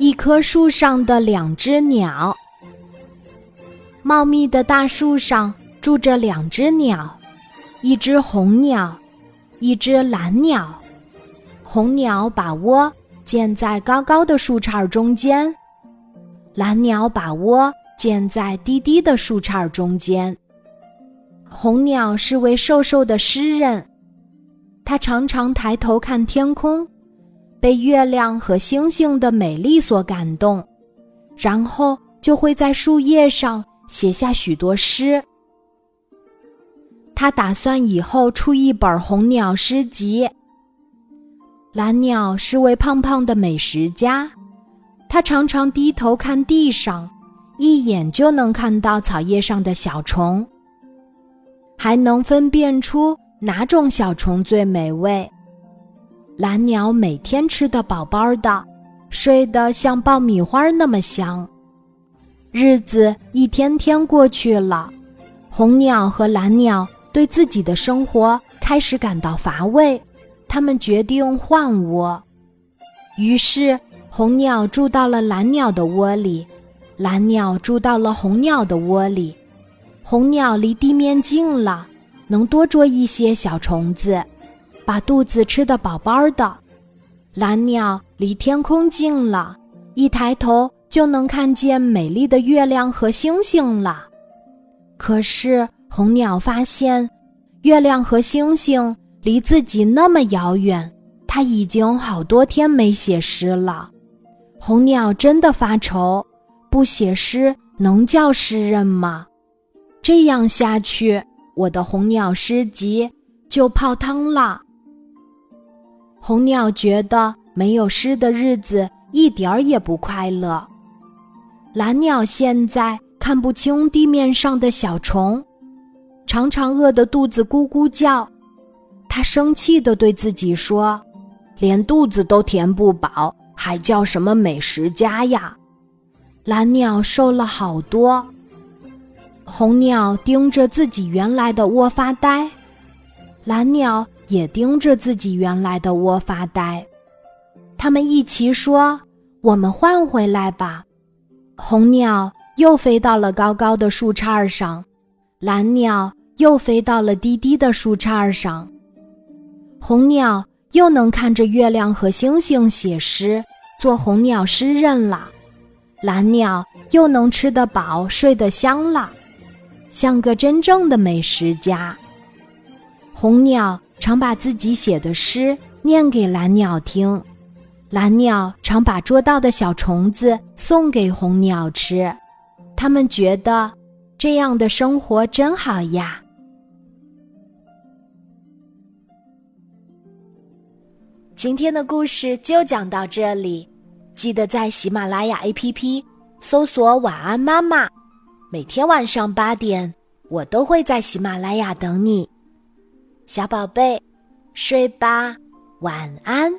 一棵树上的两只鸟。茂密的大树上住着两只鸟，一只红鸟，一只蓝鸟。红鸟把窝建在高高的树杈中间，蓝鸟把窝建在低低的树杈中间。红鸟是位瘦瘦的诗人，它常常抬头看天空，被月亮和星星的美丽所感动，然后就会在树叶上写下许多诗。他打算以后出一本红鸟诗集。蓝鸟是位胖胖的美食家，他常常低头看地上，一眼就能看到草叶上的小虫。还能分辨出哪种小虫最美味。蓝鸟每天吃得饱饱的，睡得像爆米花那么香。日子一天天过去了，红鸟和蓝鸟对自己的生活开始感到乏味，他们决定换窝。于是，红鸟住到了蓝鸟的窝里，蓝鸟住到了红鸟的窝里。红鸟离地面近了，能多捉一些小虫子，把肚子吃得饱饱的。蓝鸟离天空近了，一抬头就能看见美丽的月亮和星星了。可是红鸟发现，月亮和星星离自己那么遥远，它已经好多天没写诗了。红鸟真的发愁，不写诗能叫诗人吗？这样下去，我的红鸟诗集就泡汤了。红鸟觉得没有诗的日子一点儿也不快乐。蓝鸟现在看不清地面上的小虫，常常饿得肚子咕咕叫。它生气地对自己说：“连肚子都填不饱，还叫什么美食家呀？”蓝鸟瘦了好多。红鸟盯着自己原来的窝发呆，蓝鸟也盯着自己原来的窝发呆。他们一齐说：“我们换回来吧。”红鸟又飞到了高高的树杈上，蓝鸟又飞到了低低的树杈上。红鸟又能看着月亮和星星写诗，做红鸟诗人了；蓝鸟又能吃得饱，睡得香了。像个真正的美食家。红鸟常把自己写的诗念给蓝鸟听，蓝鸟常把捉到的小虫子送给红鸟吃，他们觉得这样的生活真好呀。今天的故事就讲到这里，记得在喜马拉雅 APP 搜索“晚安妈妈”。每天晚上八点，我都会在喜马拉雅等你，小宝贝，睡吧，晚安。